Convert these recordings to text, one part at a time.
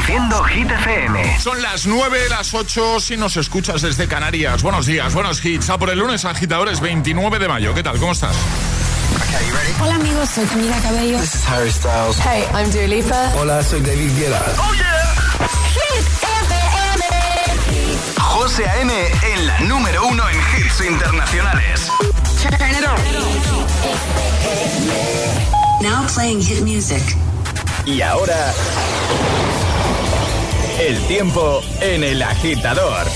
Reproduciendo Hit FM. Son las 9, las 8 si nos escuchas desde Canarias. Buenos días, buenos hits. A por el lunes, agitadores, 29 de mayo. ¿Qué tal? ¿Cómo estás? Hola amigos, soy Camila Cabello. This is Harry Styles. Hey, I'm Dua Lipa. Hola, soy David Guetta. ¡Oh, yeah! Hit FM. José A.M. en la número uno en hits internacionales. Now playing hit music. Y ahora... El tiempo en el agitador.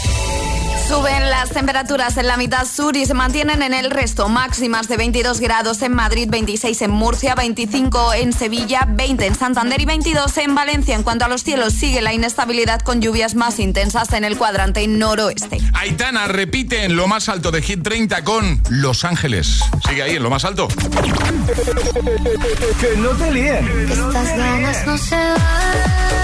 Suben las temperaturas en la mitad sur y se mantienen en el resto. Máximas de 22 grados en Madrid, 26 en Murcia, 25 en Sevilla, 20 en Santander y 22 en Valencia. En cuanto a los cielos, sigue la inestabilidad con lluvias más intensas en el cuadrante noroeste. Aitana repite en lo más alto de Hit 30 con Los Ángeles. Sigue ahí en lo más alto. que no te líen. Estas ganas no se van.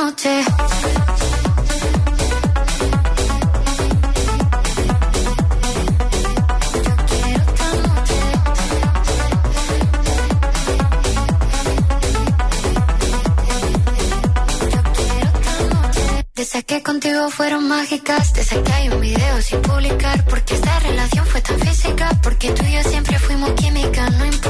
De esas que contigo fueron mágicas, de esas que hay un video sin publicar, porque esta relación fue tan física, porque tú y yo siempre fuimos química, no importa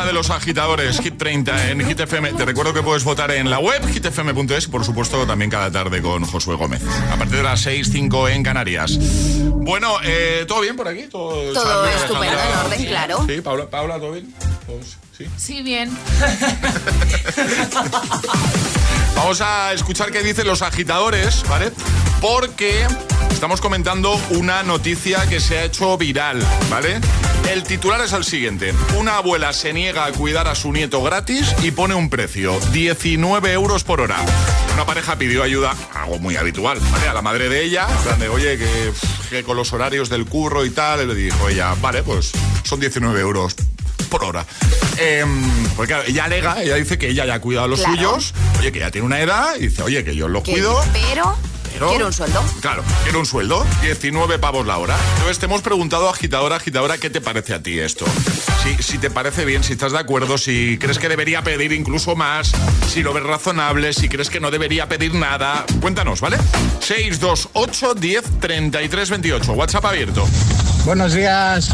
Lista de los agitadores Hit 30 en Hit FM. Te recuerdo que puedes votar en la web hitfm.es y por supuesto también cada tarde con Josué Gómez. A partir de las 6, 5 en Canarias. Bueno, eh, ¿todo bien por aquí? Todo, Todo estupendo, en orden, claro. Sí, Paula, Paula ¿todo bien? ¿Sí? Sí, bien. Vamos a escuchar qué dicen los agitadores, ¿vale? Porque estamos comentando una noticia que se ha hecho viral, ¿vale? El titular es el siguiente. Una abuela se niega a cuidar a su nieto gratis y pone un precio, 19 euros por hora. Una pareja pidió ayuda, algo muy habitual, ¿vale? A la madre de ella, en plan de, oye, que, que con los horarios del curro y tal, y le dijo ella, vale, pues son 19 euros por hora. Eh, porque claro, ella alega, ella dice que ella ya ha cuidado a los Claro. suyos, oye, que ya tiene una edad, y dice, oye, que yo los cuido. Pero, Pero- quiero un sueldo. Claro, quiero un sueldo, 19 pavos la hora. Entonces te hemos preguntado, agitadora, agitadora, ¿qué te parece a ti esto? Si, si te parece bien, si estás de acuerdo, si crees que debería pedir incluso más, si lo ves razonable, si crees que no debería pedir nada. Cuéntanos, ¿vale? 628 10 33 28. WhatsApp abierto. Buenos días,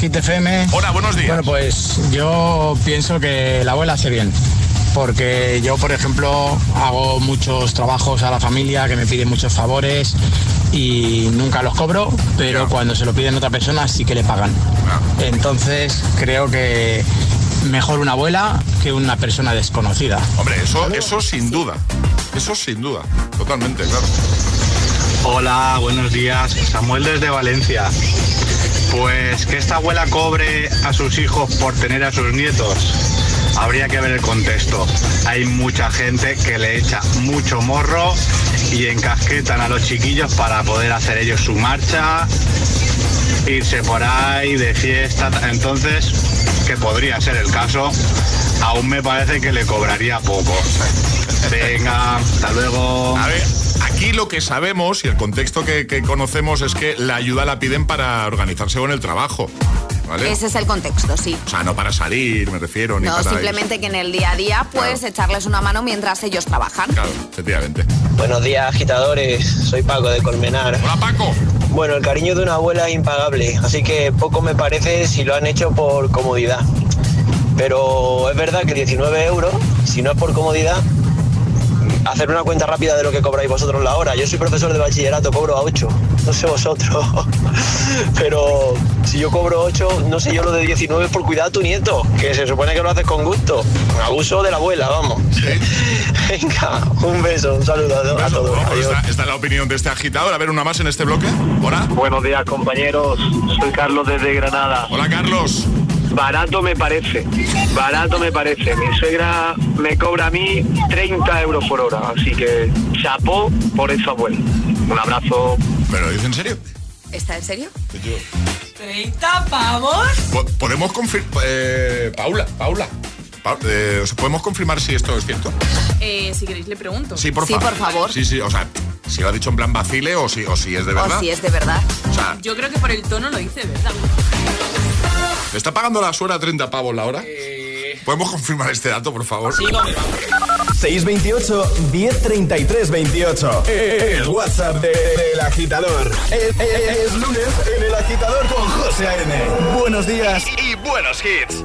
Hit FM. Hola, buenos días. Bueno, pues yo pienso que la abuela hace bien. Porque yo, por ejemplo, hago muchos trabajos a la familia que me piden muchos favores y nunca los cobro, pero cuando se lo piden a otra persona sí que le pagan. Entonces creo que mejor una abuela que una persona desconocida. Hombre, eso, eso sin duda. Eso sin duda. Totalmente, claro. Hola, buenos días. Samuel desde Valencia. Pues que esta abuela cobre a sus hijos por tener a sus nietos. Habría que ver el contexto. Hay mucha gente que le echa mucho morro y encasquetan a los chiquillos para poder hacer ellos su marcha, irse por ahí de fiesta. Entonces, que podría ser el caso, aún me parece que le cobraría poco. Venga, hasta luego. A ver, aquí lo que sabemos y el contexto que, que conocemos es que la ayuda la piden para organizarse con el trabajo. ¿Vale? Ese es el contexto, sí. O sea, no para salir, me refiero, ni No, para simplemente que en el día a día puedes Claro. echarles una mano mientras ellos trabajan. Claro, efectivamente. Buenos días, agitadores. Soy Paco de Colmenar. Hola, Paco. Bueno, el cariño de una abuela es impagable, así que poco me parece si lo han hecho por comodidad. Pero es verdad que 19 euros, si no es por comodidad, hacer una cuenta rápida de lo que cobráis vosotros la hora. Yo soy profesor de bachillerato, cobro a 8, no sé vosotros. Pero si yo cobro 8, no sé yo lo de 19 es por cuidar a tu nieto, que se supone que lo haces con gusto. Un abuso de la abuela, vamos. Venga, un beso, un saludo a, a todos. Bueno, pues Adiós. esta, esta es la opinión de este agitador. A ver, una más en este bloque. Hola. Buenos días, compañeros. Soy Carlos desde Granada. Hola, Carlos. Barato me parece. Barato me parece. Mi suegra me cobra a mí 30 euros por hora. Así que chapó por eso, abuelo. Un abrazo. ¿Pero lo dice en serio? ¿Está en serio? ¿30 pavos? Po- ¿Podemos confirmar? Paula, Paula. Pa- eh, ¿Podemos confirmar si esto es cierto? Eh, si queréis le pregunto. Sí, por Sí, favor. por favor. Sí, sí, o sea, si lo ha dicho en plan vacile o si, o si es de verdad. O si es de verdad. O sea, Yo creo que por el tono lo dice, ¿verdad? ¿Le está pagando la suera 30 pavos la hora? ¿Podemos confirmar este dato, por favor? 628 1033 28. El WhatsApp de- del agitador. Es, es- es lunes en el agitador con José A.M. Buenos días. Y buenos hits.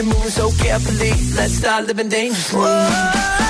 You're moving so carefully. Let's start living dangerously. Talk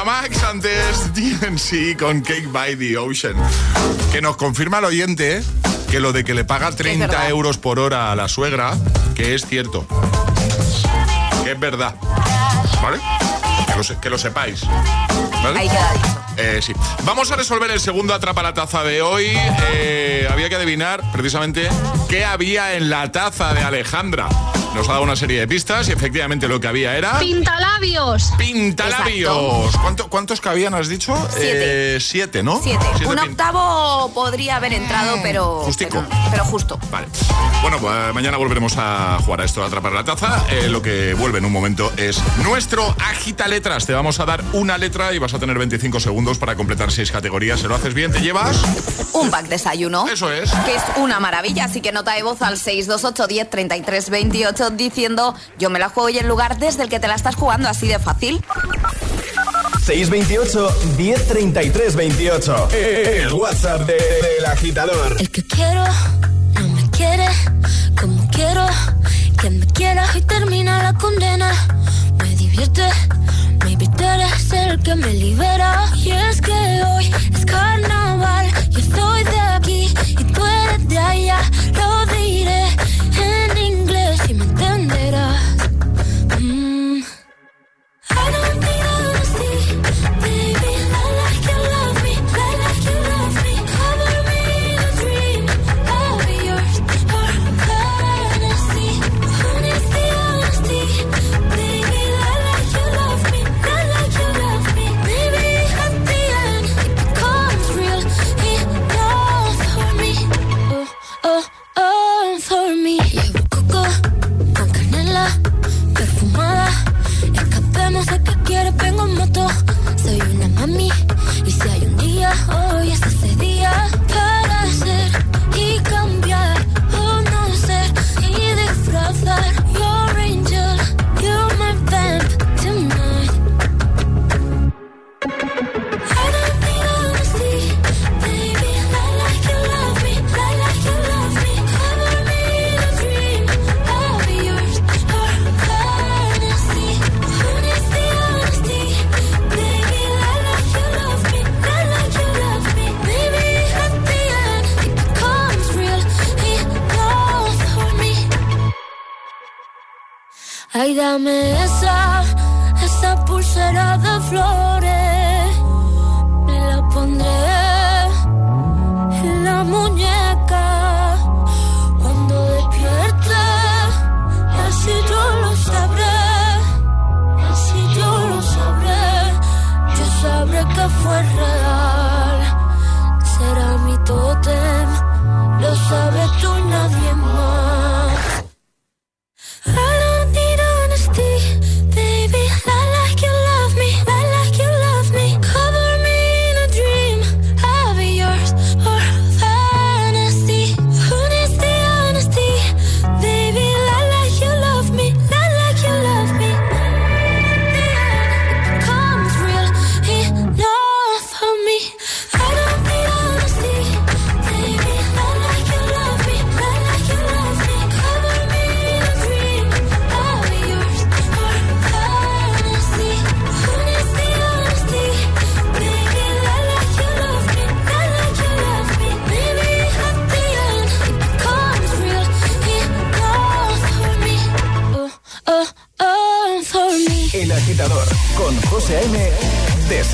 Eva Max, antes DNC con Cake by the Ocean. Que nos confirma el oyente ¿eh? que lo de que le paga 30 verdad. euros por hora a la suegra, que es cierto. Que es verdad. ¿Vale? Que lo, que lo sepáis. ¿Vale? Ahí queda dicho. Eh, sí. Vamos a resolver el segundo atrapa la taza de hoy. Eh, había que adivinar precisamente qué había en la taza de Alejandra. Nos ha dado una serie de pistas y efectivamente lo que había era... Pintalabios. Pintalabios. ¿Cuánto- ¿Cuántos cabían, has dicho? Siete. Eh, siete, ¿no? Siete. Un pin- octavo podría haber entrado, pero. Justico. Pero, pero justo. Vale. Bueno, pues mañana volveremos a jugar a esto, a atrapar la taza. Eh, lo que vuelve en un momento es nuestro agita letras. Te vamos a dar una letra y vas a tener 25 segundos para completar seis categorías. Si lo haces bien, te llevas. Un pack desayuno. Eso es. Que es una maravilla, así que nota de voz al 628 10 33 28 diciendo yo me la juego y el lugar desde el que te la estás jugando, así de fácil. 628 1033 28. El WhatsApp de- del agitador. El que quiero no me quiere como quiero que me quiera y termina la condena. Me divierte, maybe tú eres el que me libera. Y es que hoy es carnaval, yo estoy de aquí y tú eres de allá. Lo diré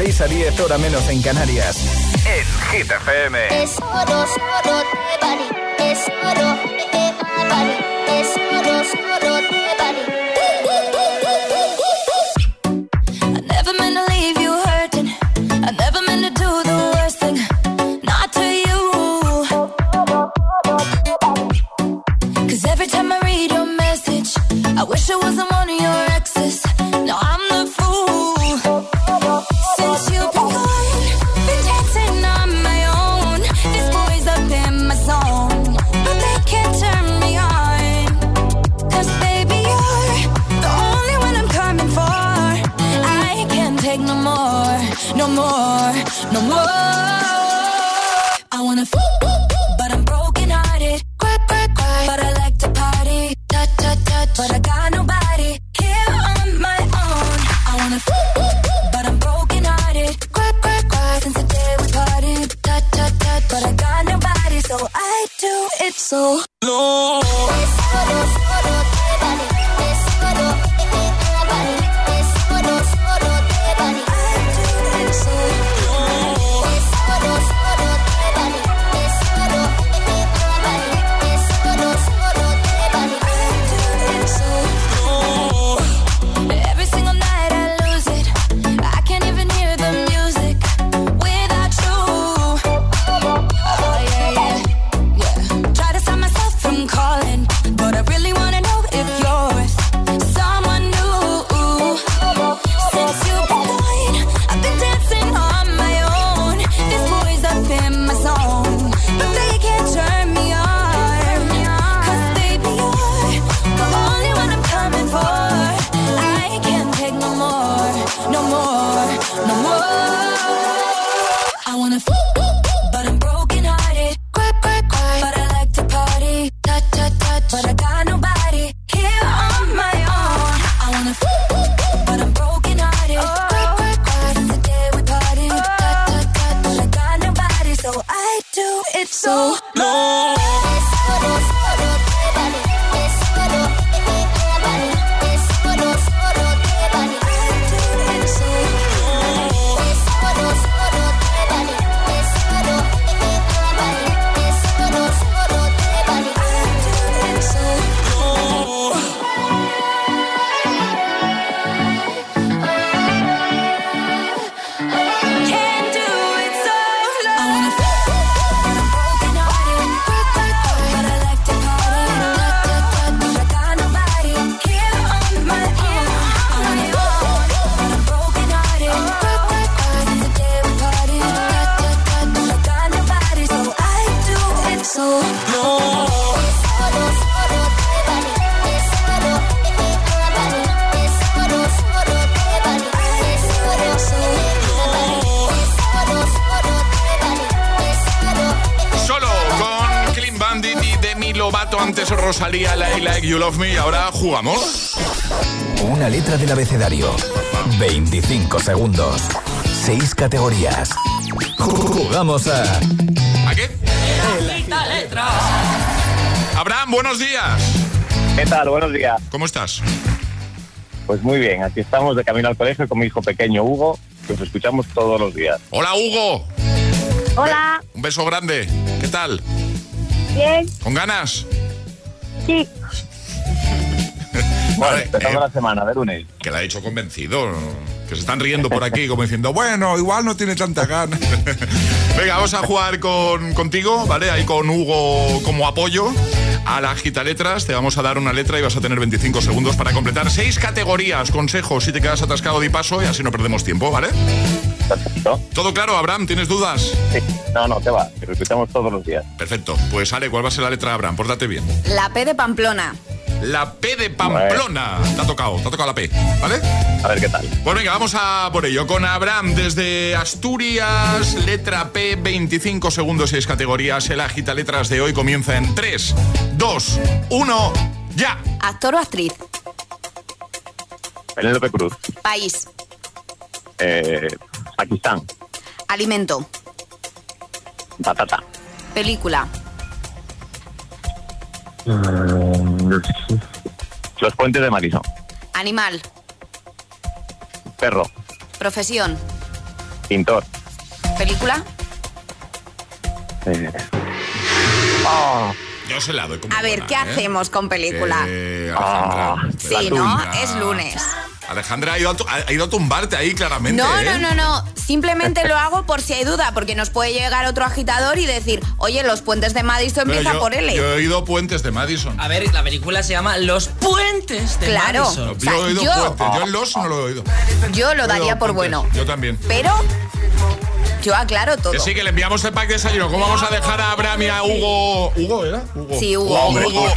6 a 10 hora menos en Canarias. En Es oro, oro, es oro. Buenos días. ¿Qué tal? Buenos días. ¿Cómo estás? Pues muy bien, aquí estamos de camino al colegio con mi hijo pequeño Hugo, que os escuchamos todos los días. Hola Hugo. Hola. Un beso grande. ¿Qué tal? Bien. ¿Con ganas? Sí. Bueno, eh, la semana de lunes. Que la he hecho convencido. Que se están riendo por aquí, como diciendo, bueno, igual no tiene tanta gana. Venga, vamos a jugar con, contigo, ¿vale? Ahí con Hugo como apoyo. A la gita letras te vamos a dar una letra y vas a tener 25 segundos para completar seis categorías. Consejos si te quedas atascado de paso y así no perdemos tiempo, ¿vale? Perfecto. ¿Todo claro, Abraham? ¿Tienes dudas? Sí. No, no, te va, lo escuchamos todos los días. Perfecto. Pues Ale, ¿cuál va a ser la letra, Abraham? Pórtate bien. La P de Pamplona. La P de Pamplona. Te ha tocado, te ha tocado la P, ¿vale? A ver qué tal. Pues venga, vamos a por ello. Con Abraham desde Asturias, letra P, 25 segundos, 6 categorías. El agita letras de hoy comienza en 3, 2, 1, ya. Actor o actriz. Penélope Cruz, País. eh, Pakistán, Alimento. patata. Película. Los puentes de Madison, Animal. perro, Profesión. pintor. Película. eh, ah, Yo se la doy como A ver, buena, ¿qué ¿eh? hacemos con película? Eh, Alejandra. Ah, Sí, ¿no? Es lunes. Alejandra ha ido, a ha ido a tumbarte ahí claramente. No, ¿eh? no, no, no. Simplemente lo hago por si hay duda, porque nos puede llegar otro agitador y decir, oye, los puentes de Madison Pero empieza yo, por L. yo he oído puentes de Madison. A ver, la película se llama Los Puentes de Claro. Madison. o sea, yo he oído yo- puentes. Yo en los no lo he oído. Yo lo daría por puentes. bueno. Yo también. Pero yo aclaro todo. Que sí, que le enviamos el pack de desayuno. ¿Cómo vamos a dejar a Abraham y a Hugo? ¿Hugo era? Hugo. Sí, Hugo. Hugo, Hombre. Hugo,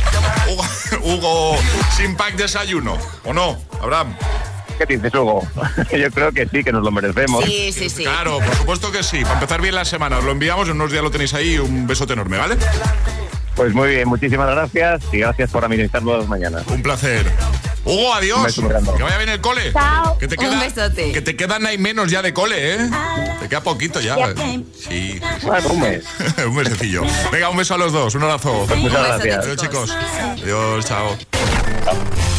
Hugo- Hugo sin pack de desayuno. ¿O no, Abraham? ¿Qué dices, Hugo? Yo creo que sí, que nos lo merecemos. Sí, sí, sí. Claro, por supuesto que sí. Para empezar bien la semana. Os lo enviamos, en unos días lo tenéis ahí. Un besote enorme, ¿vale? Pues muy bien, muchísimas gracias y gracias por administrarlo las mañanas. Un placer. Hugo, Un adiós. beso muy grande. Que vaya bien el cole. Chao. Que te Un besote. Que te quedan ahí menos ya de cole, ¿eh? Te queda poquito ya. Sí. Bueno, un mes. un mesecillo. Venga, un beso a los dos. Un abrazo. Muchas gracias. Adiós, chicos. Adiós, chao.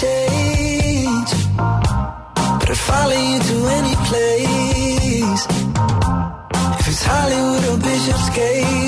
Change, but I'd follow you to any place. If it's Hollywood or Bishopsgate,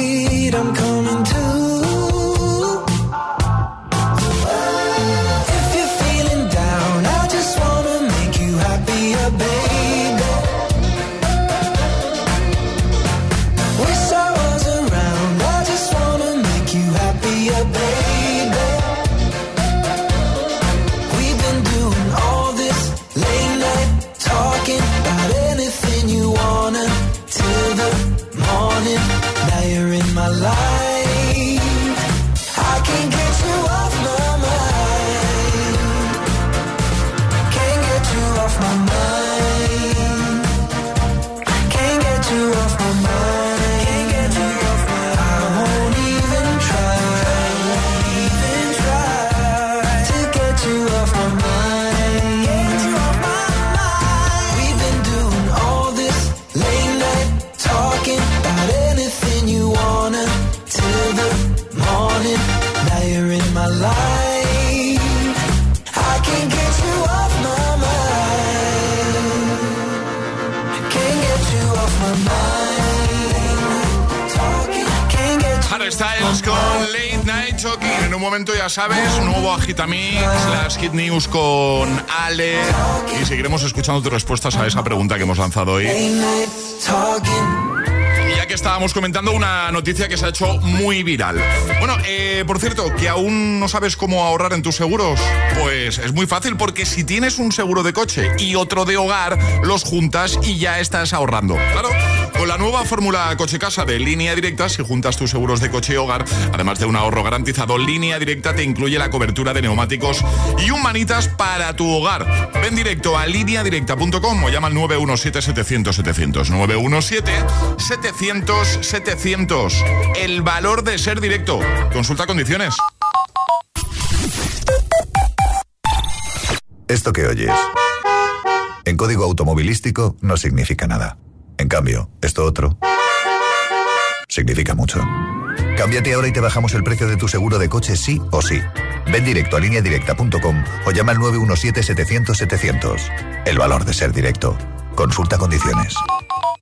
momento, ya sabes, nuevo Agitamix, las Hit News con Ale. Y seguiremos escuchando tus respuestas a esa pregunta que hemos lanzado hoy. Y ya que estábamos comentando una noticia que se ha hecho muy viral. Bueno, eh, por cierto, que aún no sabes cómo ahorrar en tus seguros. Pues es muy fácil porque si tienes un seguro de coche y otro de hogar, los juntas y ya estás ahorrando. Claro. Con la nueva fórmula coche-casa de línea directa, si juntas tus seguros de coche y hogar, además de un ahorro garantizado, línea directa te incluye la cobertura de neumáticos y un manitas para tu hogar. Ven directo a lineadirecta.com o llama al 917-700-700. 917-700-700. El valor de ser directo. Consulta condiciones. Esto que oyes, en código automovilístico no significa nada. En cambio, esto otro significa mucho. Cámbiate ahora y te bajamos el precio de tu seguro de coche sí o sí. Ven directo a lineadirecta.com o llama al 917-700-700. El valor de ser directo. Consulta condiciones.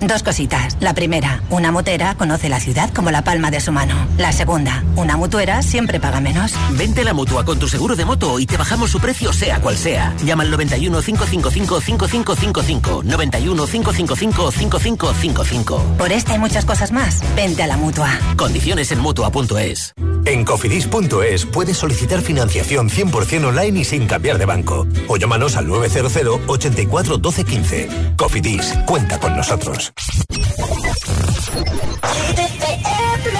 Dos cositas. La primera, una motera conoce la ciudad como la palma de su mano. La segunda, una mutuera siempre paga menos. Vente a la mutua con tu seguro de moto y te bajamos su precio sea cual sea. Llama al 91 555 5555. 91 555 5555. Por esta y muchas cosas más, vente a la mutua. Condiciones en mutua.es. En cofidis.es puedes solicitar financiación 100% online y sin cambiar de banco. O llámanos al 900 84 12 15. Cofidis, cuenta con nosotros. Leave it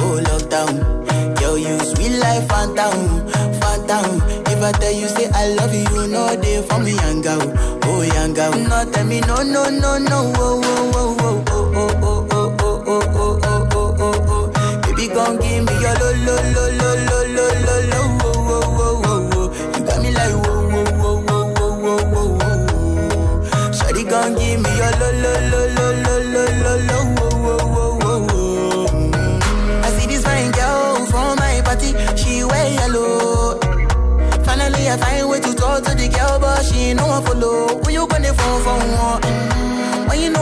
oh. Yo, you sweet life, phantom, phantom. If I tell you say I love you, you know for me, young girl, oh young girl. No, tell me no, no, no, no, oh, oh, oh, oh, oh, oh, oh, oh, oh, oh, oh, oh, oh, oh, oh. Me your lo, lo, lo,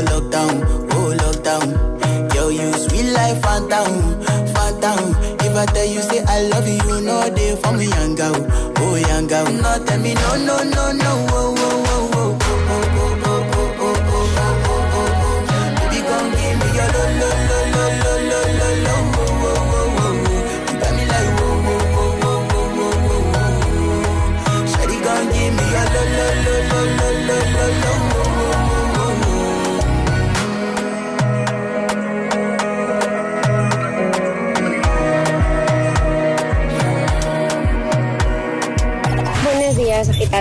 for lockdown, oh lockdown. Yo, you sweet life, phantom, phantom. If I tell you say I love you, you know they for me, young girl, oh young girl. No, tell me no, no, no, no, oh, oh, oh,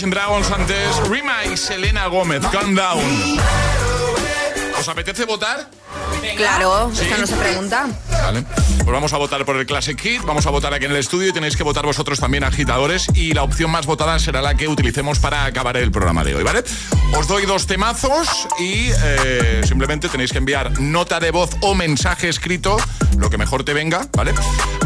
Imagine Dragons antes. Rima y Selena Gómez, Calm Down. ¿Os apetece votar? Claro, Sí. esta no se pregunta. Vale. Pues vamos a votar por el Classic Hit, vamos a votar aquí en el estudio y tenéis que votar vosotros también agitadores y la opción más votada será la que utilicemos para acabar el programa de hoy, ¿vale? Os doy dos temazos y eh, simplemente tenéis que enviar nota de voz o mensaje escrito, lo que mejor te venga, ¿vale?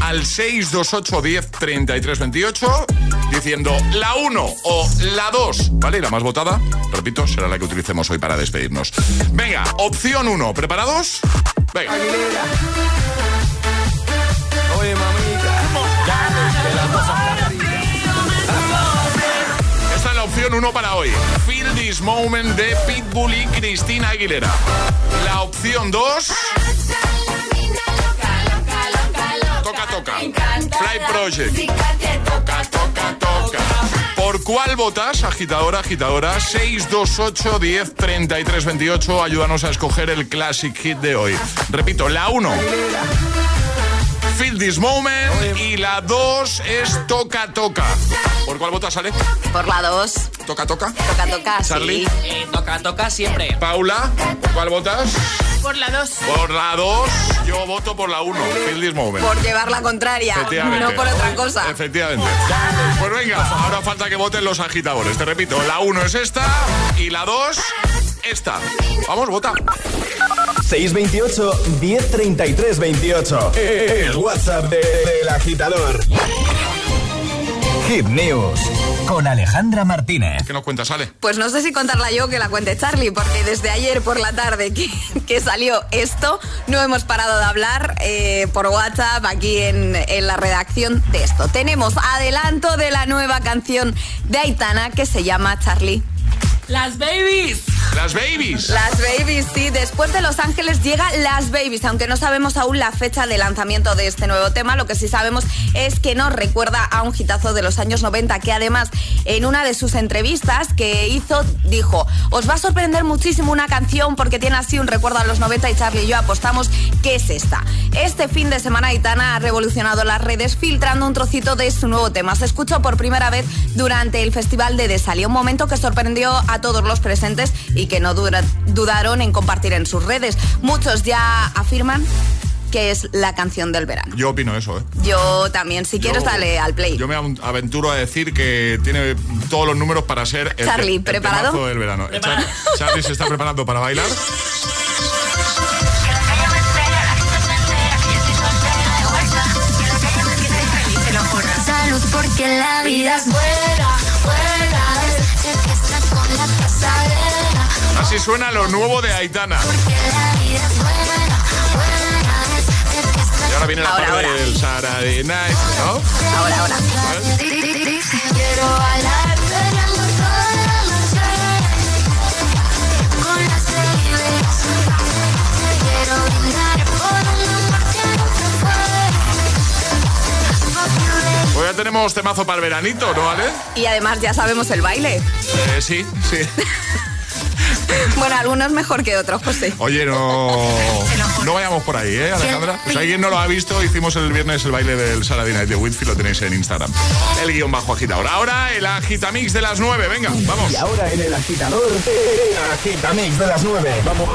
Al 628 10 33 28 diciendo la 1 o la 2, ¿vale? Y la más votada, repito, será la que utilicemos hoy para despedirnos. Venga, opción 1, ¿preparados? Venga. Oye, mamita. Esta es la opción 1 para hoy. Feel This Moment de Pitbull y Cristina Aguilera. La opción 2. Toca, toca. Fly Project. Toca, toca, toca. ¿Por cuál votas, agitadora, agitadora? 628 10 33 28. Ayúdanos a escoger el classic hit de hoy. Repito, la 1. Feel This Moment. Y la 2 es Toca, toca. ¿Por cuál votas, Ale? Por la 2. Toca, toca. Toca, toca, Charlie. sí. Eh, toca, toca siempre. Paula, ¿por cuál votas? Por la 2. Por la 2, yo voto por la 1. Feel This Moment. Por llevar la contraria, no por otra cosa. Efectivamente. Pues venga, ahora falta que voten los agitadores. Te repito, la 1 es esta y la 2, esta. Vamos, vota. 628 1033 28. El WhatsApp de- del agitador. Hit News con Alejandra Martínez. ¿Qué nos cuentas, Ale? Pues no sé si contarla yo que la cuente Charlie, porque desde ayer por la tarde que, que salió esto, no hemos parado de hablar eh, por WhatsApp aquí en, en la redacción de esto. Tenemos adelanto de la nueva canción de Aitana que se llama Charlie. Las babies. Las babies. Las Babies, sí. Después de Los Ángeles llega Las Babies, aunque no sabemos aún la fecha de lanzamiento de este nuevo tema. Lo que sí sabemos es que nos recuerda a un hitazo de los años 90, que además en una de sus entrevistas que hizo dijo, os va a sorprender muchísimo una canción porque tiene así un recuerdo a los 90 y Charlie y yo apostamos que es esta. Este fin de semana Aitana ha revolucionado las redes filtrando un trocito de su nuevo tema. Se escuchó por primera vez durante el Festival de Desalia, un momento que sorprendió a todos los presentes y que no dura- dudaron en compartir en sus redes. Muchos ya afirman que es la canción del verano. Yo opino eso, ¿eh? Yo también, si quieres, Yo- dale al play. Yo me aven- aventuro a decir que tiene todos los números para ser el, Charlie, el ¿preparado? temazo del verano. Preparado. Char- Charlie se está preparando para bailar. Salud porque la vida es buena. Así suena lo nuevo de Aitana. Y ahora viene la Ahora, parte ahora. del Saturday Night, ¿no? Ahora, ahora. Quiero bailar bailando toda la noche con las babies. Quiero brindar por un amor que nunca fue. Fuck you, baby. Pues ya tenemos temazo para el veranito, ¿no, Ale? Y además ya sabemos el baile. Eh, sí, sí. Bueno, algunos mejor que otros, José. Oye, no, no vayamos por ahí, ¿eh, Alejandra? Pues alguien no lo ha visto, hicimos el viernes el baile del Night de Whitfield, lo tenéis en Instagram. El guion bajo agitador. Ahora el agitamix de las 9, venga, vamos. Y ahora en el agitador, el agitamix de las 9. Vamos.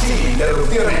Sin interrupciones.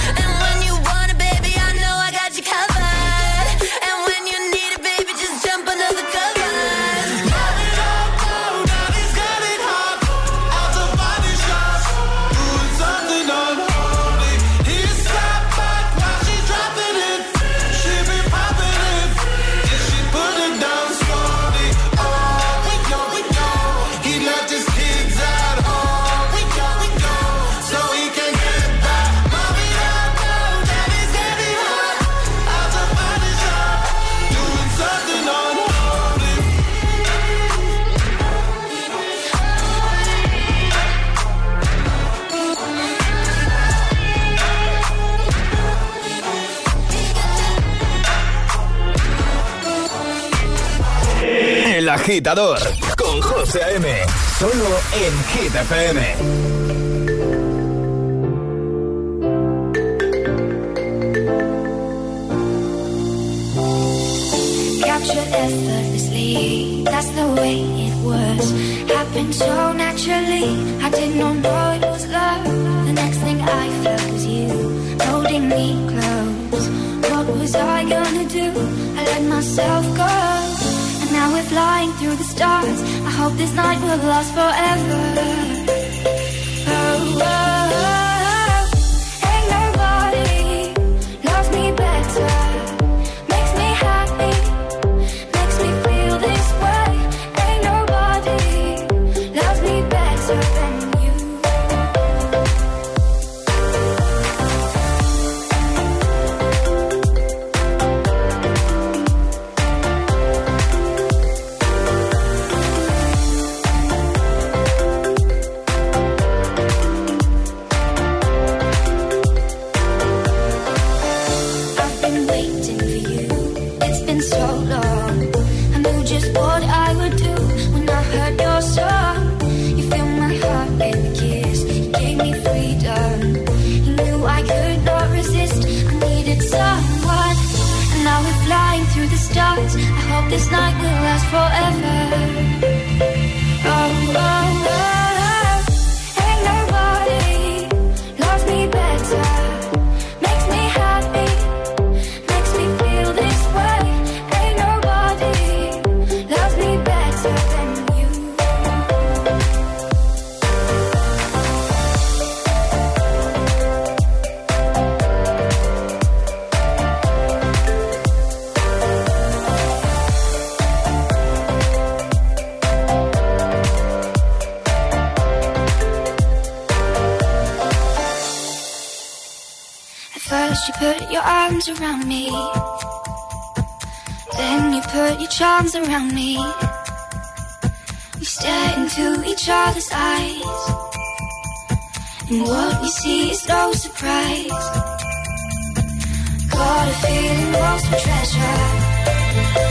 agitador con José A.M. Solo en Hit FM. Captured effortlessly, that's the way it was. Happened so naturally, I did not know it was love. The next thing I felt was you holding me close. What was I gonna do? I let myself go. Now we're flying through the stars. I hope this night will last forever. Oh, oh, oh. Charms around me. We stare into each other's eyes. And what we see is no surprise. Got a feeling lost for treasure.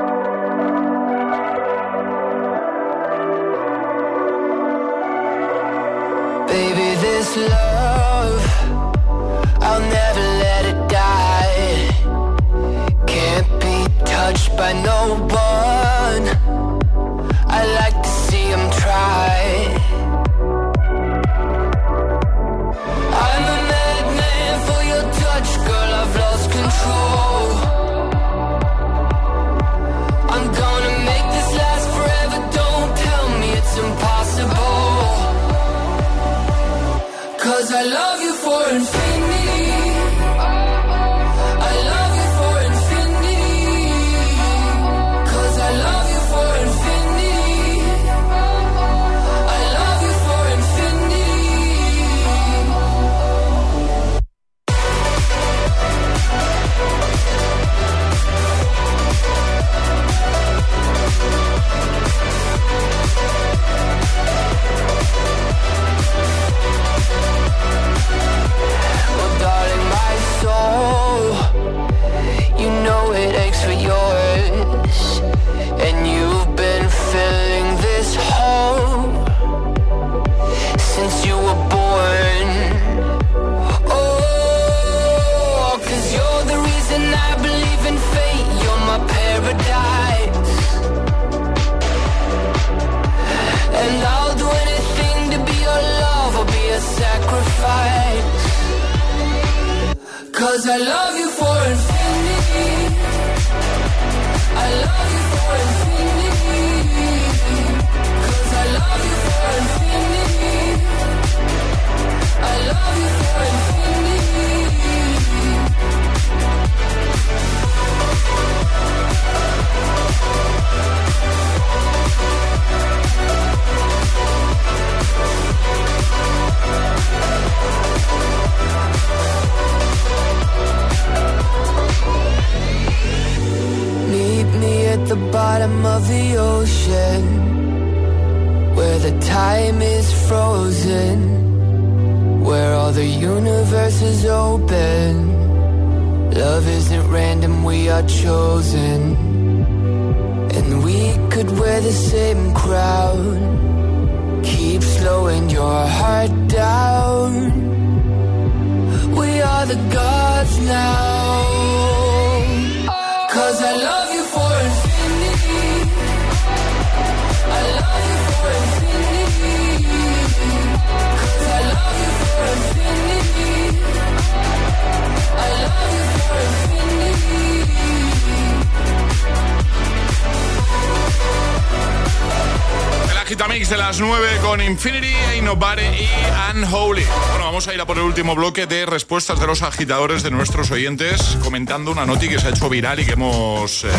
El agitamix de las 9 con Infinity, Ain't Nobody y Unholy. Bueno, vamos a ir a por el último bloque de respuestas de los agitadores de nuestros oyentes, comentando una noti que se ha hecho viral y que hemos eh,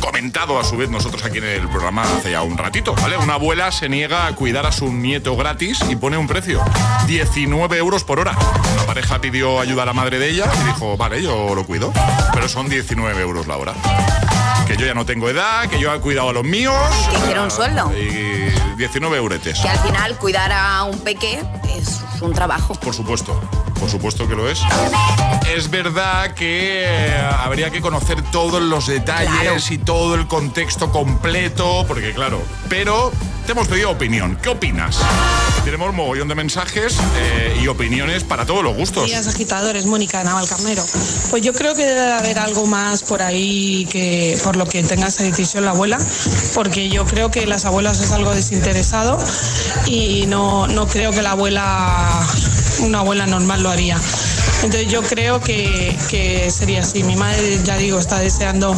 comentado a su vez nosotros aquí en el programa hace ya un ratito, ¿vale? Una abuela se niega a cuidar a su nieto gratis y pone un precio, 19 euros por hora. La pareja pidió ayuda a la madre de ella y dijo, vale, yo lo cuido, pero son 19 euros la hora. Que yo ya no tengo edad, que yo he cuidado a los míos. Que hiciera un sueldo. Y 19 euretes. Que al final cuidar a un peque es un trabajo. Por supuesto, por supuesto que lo es. Es verdad que eh, habría que conocer todos los detalles y todo el contexto completo, porque claro, pero te hemos pedido opinión. ¿Qué opinas? Tenemos un mogollón de mensajes eh, y opiniones para todos los gustos. días agitadores, Mónica de Navalcarnero. Pues yo creo que debe de haber algo más por ahí que por lo que tenga esa decisión la abuela, porque yo creo que las abuelas es algo desinteresado y no, no creo que la abuela, una abuela normal lo haría. Entonces yo creo que, que sería así. Mi madre, ya digo, está deseando,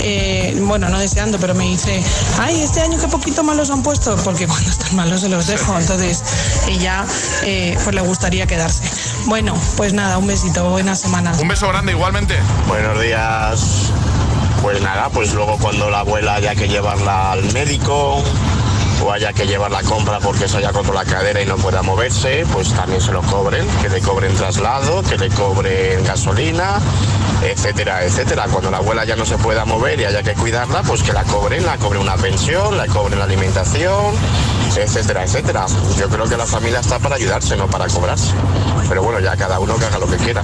eh, bueno, no deseando, pero me dice, ay, este año qué poquito malos han puesto, porque cuando están malos se los dejo. Entonces ella, eh, pues le gustaría quedarse. Bueno, pues nada, un besito, buena semana. Un beso grande igualmente. Buenos días. Pues nada, pues luego cuando la abuela haya que llevarla al médico, o haya que llevar la compra porque se haya roto la cadera y no pueda moverse, pues también se lo cobren, que le cobren traslado, que le cobren gasolina, etcétera, etcétera. Cuando la abuela ya no se pueda mover y haya que cuidarla, pues que la cobren, la cobren una pensión, la cobren la alimentación, etcétera, etcétera. Yo creo que la familia está para ayudarse, no para cobrarse. Pero bueno, ya cada uno que haga lo que quiera.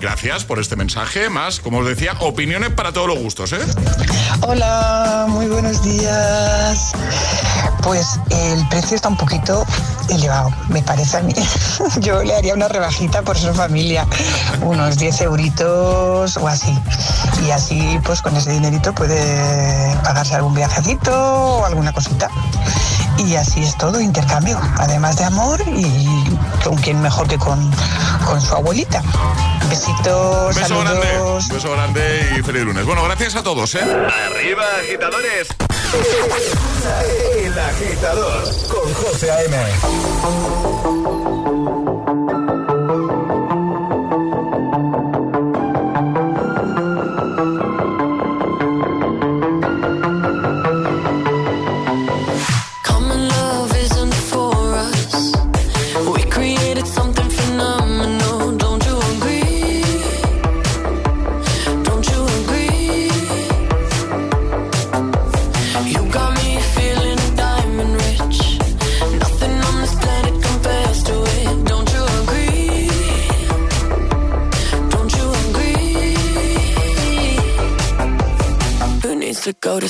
Gracias por este mensaje. Más, como os decía, opiniones para todos los gustos, ¿eh? Hola, muy buenos días. Pues el precio está un poquito elevado, me parece a mí. Yo le haría una rebajita por su familia, unos 10 euritos o así. Y así, pues con ese dinerito puede pagarse algún viajecito o alguna cosita. Y así es todo, intercambio, además de amor y con quién mejor que con, con su abuelita. Besitos, Beso saludos. grande, un beso grande y feliz lunes. Bueno, gracias a todos, ¿eh? Arriba, agitadores. El agitador con José A.M.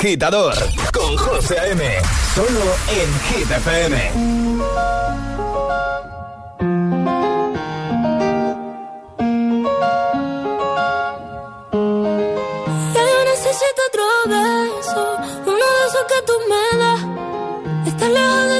Agitador con José A.M. Solo en Hit FM. Ya yo necesito otro beso, uno de esos que tú me das. Estar lejos de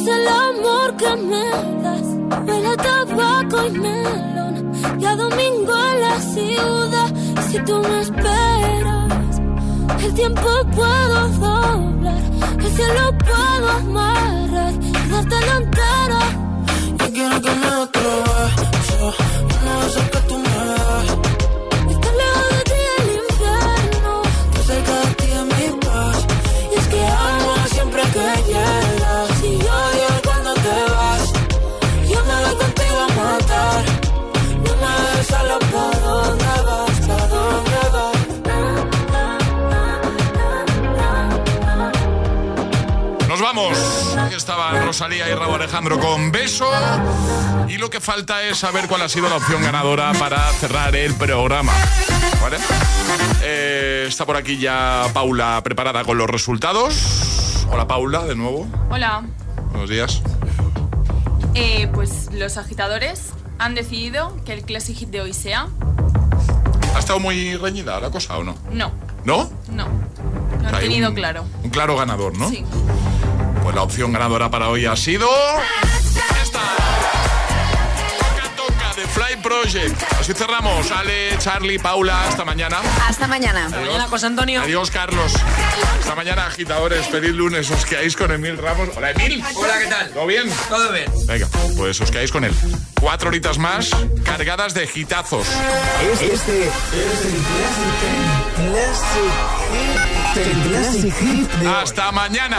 Es el amor que me das. Huele tabaco y melón. Y a domingo en la ciudad. Y si tú me esperas, el tiempo puedo doblar. El cielo puedo amarrar y dártelo entero. Yo quiero que me beso, uno de esos que tú me das. Vamos. Aquí estaban Rosalía y Raúl Alejandro con beso. Y lo que falta es saber cuál ha sido la opción ganadora para cerrar el programa. ¿Vale? Eh, está por aquí ya Paula preparada con los resultados. Hola Paula, de nuevo. Hola. Buenos días. Eh, pues los agitadores han decidido que el Classic Hit de hoy sea. ¿Ha estado muy reñida la cosa o no? No, ¿No? no. Lo han tenido un- claro. Un claro ganador, ¿no? Sí. Pues la opción ganadora para hoy ha sido. ¡Esta! Toca, toca, de Fly Project. Así cerramos. Ale, Charlie, Paula, hasta mañana. Hasta mañana. Adiós. José Antonio. Adiós, Carlos. Hasta mañana, agitadores. Feliz lunes. Os quedáis con Emil Ramos. Hola, Emil. Hola, ¿qué tal? ¿Todo bien? Todo bien. Venga, pues os quedáis con él. Cuatro horitas más cargadas de hitazos. Este es el Classic, el Classic Hit de hoy. Hasta mañana.